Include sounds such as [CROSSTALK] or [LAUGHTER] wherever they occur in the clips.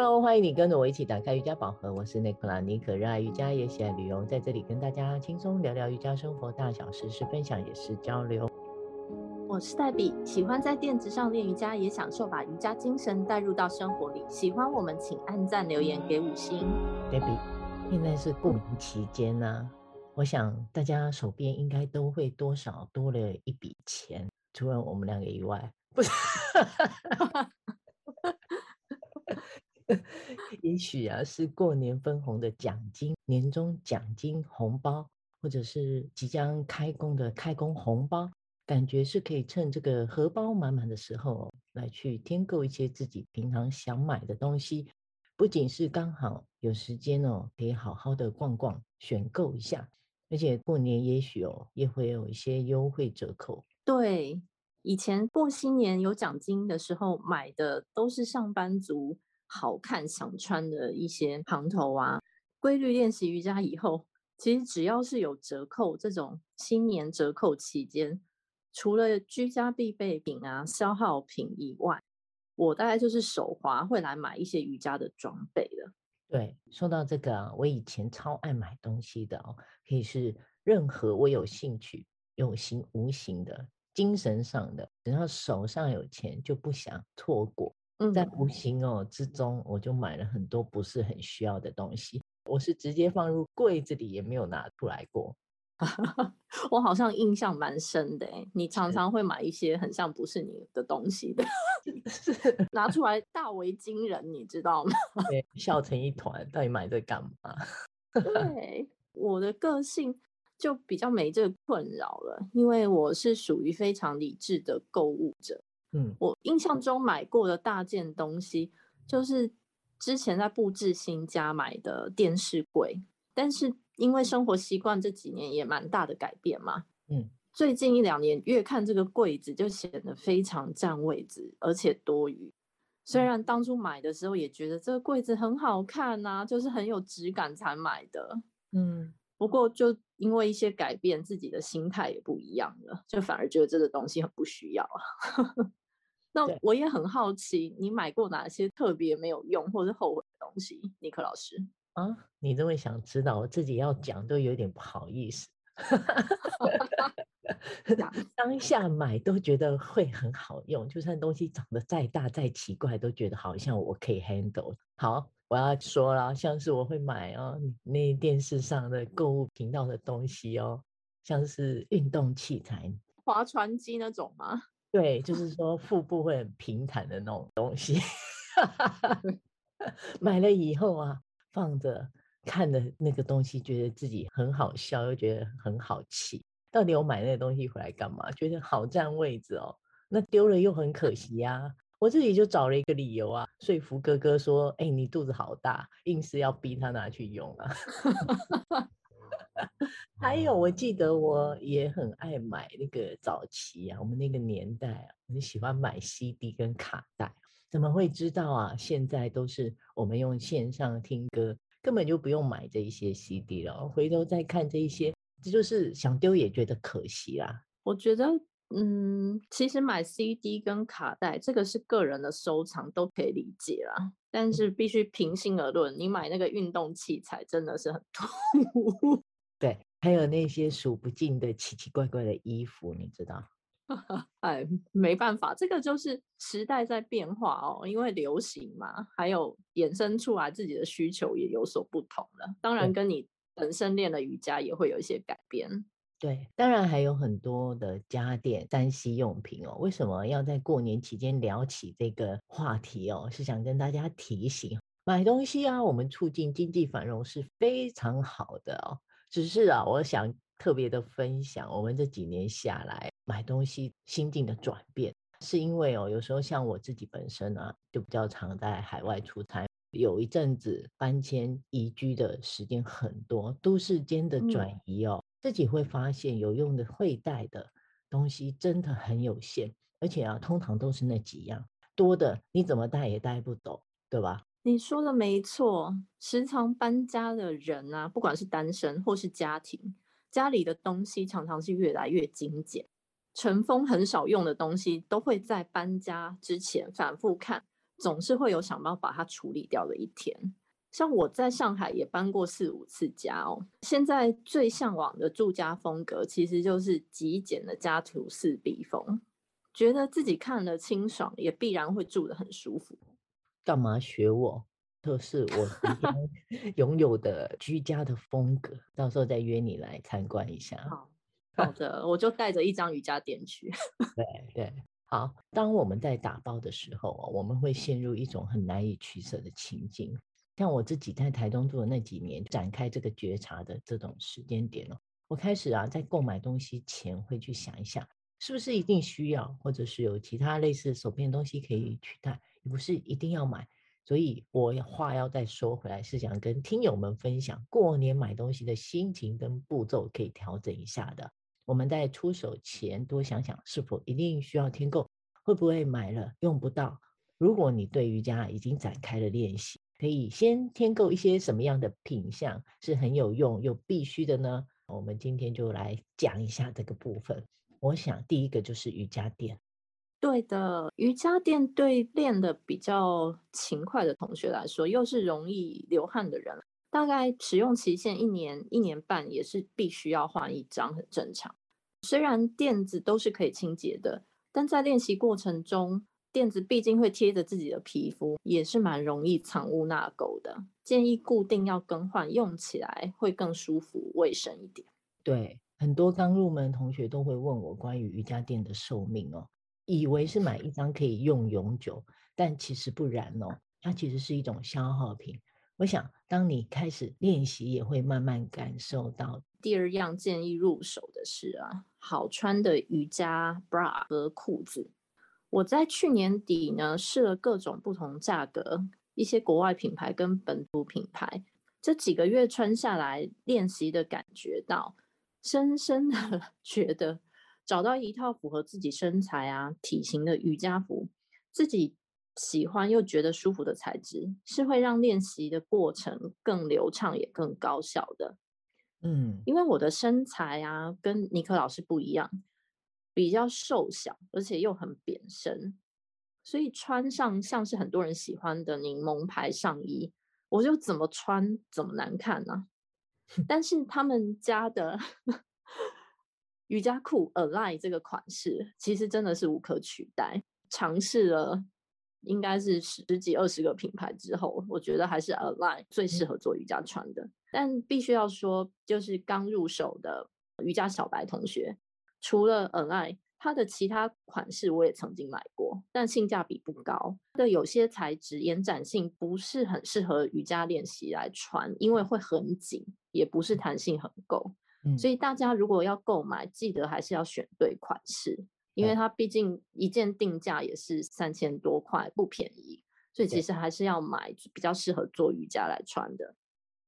Hello，欢迎你跟着我一起打开瑜伽宝盒。我是内克拉妮可，热爱瑜伽也喜爱旅游，在这里跟大家轻松聊聊瑜伽生活大小事，是分享也是交流。我是黛比，喜欢在垫子上练瑜伽，也享受把瑜伽精神带入到生活里。喜欢我们，请按赞留言给五星。黛比，现在是过年期间呢、啊，我想大家手边应该都会多少多了一笔钱，除了我们两个以外，不是。[LAUGHS] 也许啊，是过年分红的奖金、年终奖金红包，或者是即将开工的开工红包，感觉是可以趁这个荷包满满的时候来去添购一些自己平常想买的东西。不仅是刚好有时间哦，可以好好的逛逛、选购一下，而且过年也许哦也会有一些优惠折扣。对，以前过新年有奖金的时候买的都是上班族。好看想穿的一些行头啊，规律练习瑜伽以后，其实只要是有折扣，这种新年折扣期间，除了居家必备品啊、消耗品以外，我大概就是手滑会来买一些瑜伽的装备的。对，说到这个啊，我以前超爱买东西的哦，可以是任何我有兴趣、有形无形的、精神上的，只要手上有钱就不想错过。在无形哦之中，我就买了很多不是很需要的东西。我是直接放入柜子里，也没有拿出来过。[LAUGHS] 我好像印象蛮深的，你常常会买一些很像不是你的东西的，[LAUGHS] 是拿出来大为惊人，你知道吗？对，笑成一团。到底买这干嘛？对，我的个性就比较没这个困扰了，因为我是属于非常理智的购物者。嗯，我印象中买过的大件东西，就是之前在布置新家买的电视柜，但是因为生活习惯这几年也蛮大的改变嘛，嗯，最近一两年越看这个柜子就显得非常占位置，而且多余。虽然当初买的时候也觉得这个柜子很好看呐，就是很有质感才买的，嗯，不过就因为一些改变，自己的心态也不一样了，就反而觉得这个东西很不需要啊。[LAUGHS] 那我也很好奇，你买过哪些特别没有用或是后悔的东西？尼克老师啊，你这么想知道，我自己要讲都有点不好意思。[LAUGHS] 当下买都觉得会很好用，就算东西长得再大再奇怪，都觉得好像我可以 handle。好，我要说了，像是我会买哦，那电视上的购物频道的东西哦，像是运动器材，划船机那种吗？[LAUGHS] 对，就是说腹部会很平坦的那种东西，[LAUGHS] 买了以后啊，放着看的那个东西，觉得自己很好笑，又觉得很好气。到底我买那个东西回来干嘛？觉得好占位置哦，那丢了又很可惜呀、啊。我自己就找了一个理由啊，说服哥哥说：“哎，你肚子好大，硬是要逼他拿去用啊。” [LAUGHS] 还有，我记得我也很爱买那个早期啊，我们那个年代啊，很喜欢买 CD 跟卡带。怎么会知道啊？现在都是我们用线上听歌，根本就不用买这一些 CD 了。回头再看这一些，这就是想丢也觉得可惜啦。我觉得，嗯，其实买 CD 跟卡带这个是个人的收藏，都可以理解啦。但是必须平心而论，你买那个运动器材真的是很突兀。[LAUGHS] 对，还有那些数不尽的奇奇怪怪的衣服，你知道？[LAUGHS] 哎，没办法，这个就是时代在变化哦，因为流行嘛，还有衍生出来自己的需求也有所不同了。当然，跟你本身练的瑜伽也会有一些改变。对，当然还有很多的家电、三 C 用品哦。为什么要在过年期间聊起这个话题哦？是想跟大家提醒，买东西啊，我们促进经济繁荣是非常好的哦。只是啊，我想特别的分享，我们这几年下来买东西心境的转变，是因为哦，有时候像我自己本身啊，就比较常在海外出差，有一阵子搬迁移居的时间很多，都市间的转移哦，自己会发现有用的会带的东西真的很有限，而且啊，通常都是那几样，多的你怎么带也带不走，对吧？你说的没错，时常搬家的人啊，不管是单身或是家庭，家里的东西常常是越来越精简，尘封很少用的东西，都会在搬家之前反复看总是会有想办法把它处理掉的一天。像我在上海也搬过四五次家哦，现在最向往的住家风格其实就是极简的家徒四壁风，觉得自己看了清爽，也必然会住得很舒服。干嘛学我？这是我 [LAUGHS] 拥有的居家的风格，到时候再约你来参观一下。好，好的，我就带着一张瑜伽垫去。[LAUGHS] 对对，好。当我们在打包的时候，我们会陷入一种很难以取舍的情境。像我自己在台东住的那几年，展开这个觉察的这种时间点哦，我开始啊，在购买东西前会去想一下，是不是一定需要，或者是有其他类似手边的东西可以取代，不是一定要买。所以我话要再说回来，是想跟听友们分享，过年买东西的心情跟步骤可以调整一下的。我们在出手前多想想，是否一定需要添购，会不会买了用不到。如果你对瑜伽已经展开了练习，可以先添购一些什么样的品项是很有用又必须的呢？我们今天就来讲一下这个部分。我想第一个就是瑜伽垫。对的，瑜伽垫对练得比较勤快的同学来说，又是容易流汗的人，大概使用期限一年、一年半也是必须要换一张，很正常。虽然垫子都是可以清洁的，但在练习过程中，垫子毕竟会贴着自己的皮肤，也是蛮容易藏污纳垢的。建议固定要更换，用起来会更舒服、卫生一点。对，很多刚入门的同学都会问我关于瑜伽垫的寿命哦，以为是买一张可以用永久，但其实不然哦，它其实是一种消耗品。我想，当你开始练习，也会慢慢感受到。第二样建议入手的是啊，好穿的瑜伽 bra 和裤子。我在去年底呢，试了各种不同价格，一些国外品牌跟本土品牌，这几个月穿下来练习的感觉到，深深的 [LAUGHS] 觉得找到一套符合自己身材啊体型的瑜伽服，自己喜欢又觉得舒服的材质，是会让练习的过程更流畅也更高效的。嗯，因为我的身材啊跟尼克老师不一样。比较瘦小，而且又很扁身，所以穿上像是很多人喜欢的柠檬牌上衣，我就怎么穿怎么难看呢、啊？但是他们家的 [LAUGHS] 瑜伽裤 Align 这个款式，其实真的是无可取代。尝试了应该是十几二十个品牌之后，我觉得还是 Align 最适合做瑜伽穿的。但必须要说，就是刚入手的瑜伽小白同学。除了 Align，它的其他款式我也曾经买过，但性价比不高。它的有些材质延展性不是很适合瑜伽练习来穿，因为会很紧，也不是弹性很够。嗯。所以大家如果要购买，记得还是要选对款式，因为它毕竟一件定价也是三千多块，不便宜。所以其实还是要买比较适合做瑜伽来穿的。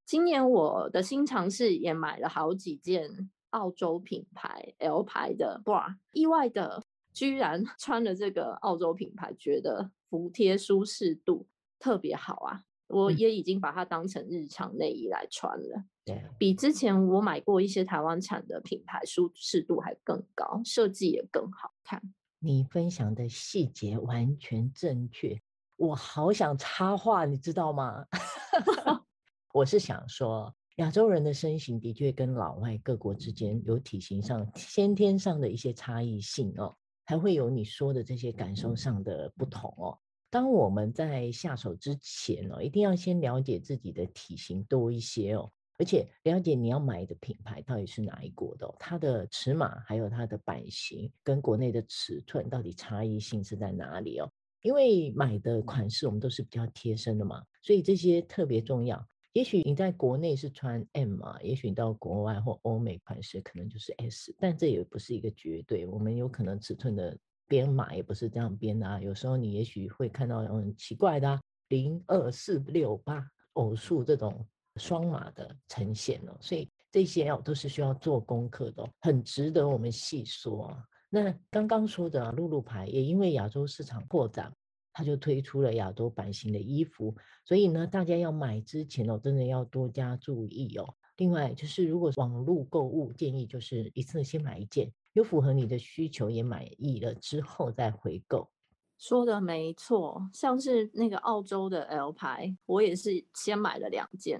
今年我的新尝试也买了好几件。澳洲品牌 L 牌的 bra，意外的居然 [LAUGHS] 穿了这个澳洲品牌，觉得服帖舒适度特别好啊！我也已经把它当成日常内衣来穿了，对，比之前我买过一些台湾产的品牌舒适度还更高，设计也更好看。你分享的细节完全正确，我好想插话，你知道吗？[LAUGHS] [LAUGHS] 我是想说。亚洲人的身形的确跟老外各国之间有体型上先天上的一些差异性哦，还会有你说的这些感受上的不同哦。当我们在下手之前哦，一定要先了解自己的体型多一些哦，而且了解你要买的品牌到底是哪一国的哦，它的尺码还有它的版型跟国内的尺寸到底差异性是在哪里哦？因为买的款式我们都是比较贴身的嘛，所以这些特别重要。也许你在国内是穿 M 啊，也许你到国外或欧美款式可能就是 S，但这也不是一个绝对。我们有可能尺寸的编码也不是这样编的啊。有时候你也许会看到很奇怪的啊，零二四六八偶数这种双码的呈现哦。所以这些哦都是需要做功课的，哦很值得我们细说啊。那刚刚说的露露牌也因为亚洲市场扩展。他就推出了亚洲版型的衣服，所以呢，大家要买之前哦，真的要多加注意哦。另外，就是如果网络购物，建议就是一次先买一件，有符合你的需求也满意了之后再回购。说的没错，像是那个澳洲的 L 牌，我也是先买了两件，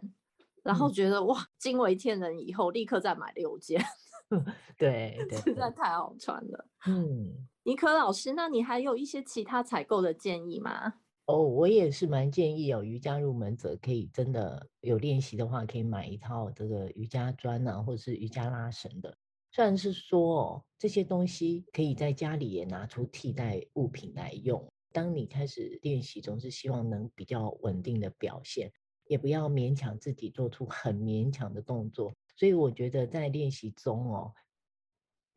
然后觉得、嗯、哇惊为天人，以后立刻再买六件。[LAUGHS] 对，[LAUGHS] 对，实在太好穿了。嗯，尼可老师，那你还有一些其他采购的建议吗？哦，我也是蛮建议哦，瑜伽入门者可以真的有练习的话，可以买一套这个瑜伽砖啊，或者是瑜伽拉绳的。虽然是说哦，这些东西可以在家里也拿出替代物品来用。当你开始练习，总是希望能比较稳定的表现，也不要勉强自己做出很勉强的动作。所以我觉得在练习中哦，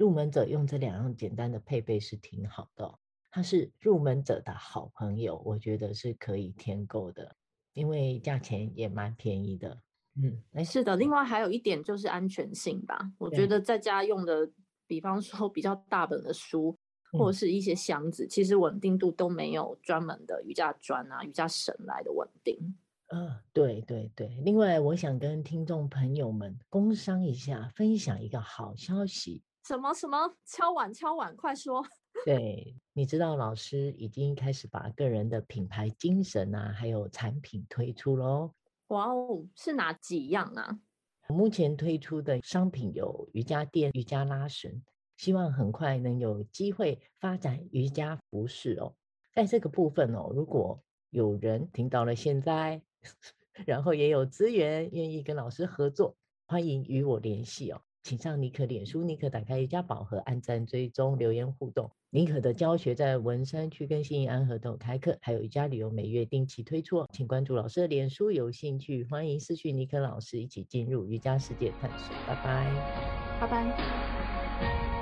入门者用这两样简单的配备是挺好的哦。它是入门者的好朋友，我觉得是可以添购的，因为价钱也蛮便宜的。嗯，是的。另外还有一点就是安全性吧。我觉得在家用的，比方说比较大本的书，或者是一些箱子，其实稳定度都没有专门的瑜伽砖啊、瑜伽绳来的稳定。嗯，对对对。另外，我想跟听众朋友们工商一下，分享一个好消息。什么什么？敲碗敲碗，快说！[LAUGHS] 对，你知道老师已经开始把个人的品牌精神啊，还有产品推出喽。哇哦，是哪几样啊？目前推出的商品有瑜伽垫、瑜伽拉绳，希望很快能有机会发展瑜伽服饰哦。在这个部分哦，如果有人听到了现在，[LAUGHS] 然后也有资源愿意跟老师合作，欢迎与我联系哦。请上尼克脸书，尼克打开瑜伽宝盒，按赞追踪，留言互动。尼克的教学在文山区跟新义安和都有开课，还有瑜伽旅游每月定期推出，请关注老师的脸书，有兴趣欢迎私讯尼克老师，一起进入瑜伽世界探索。拜拜，拜拜。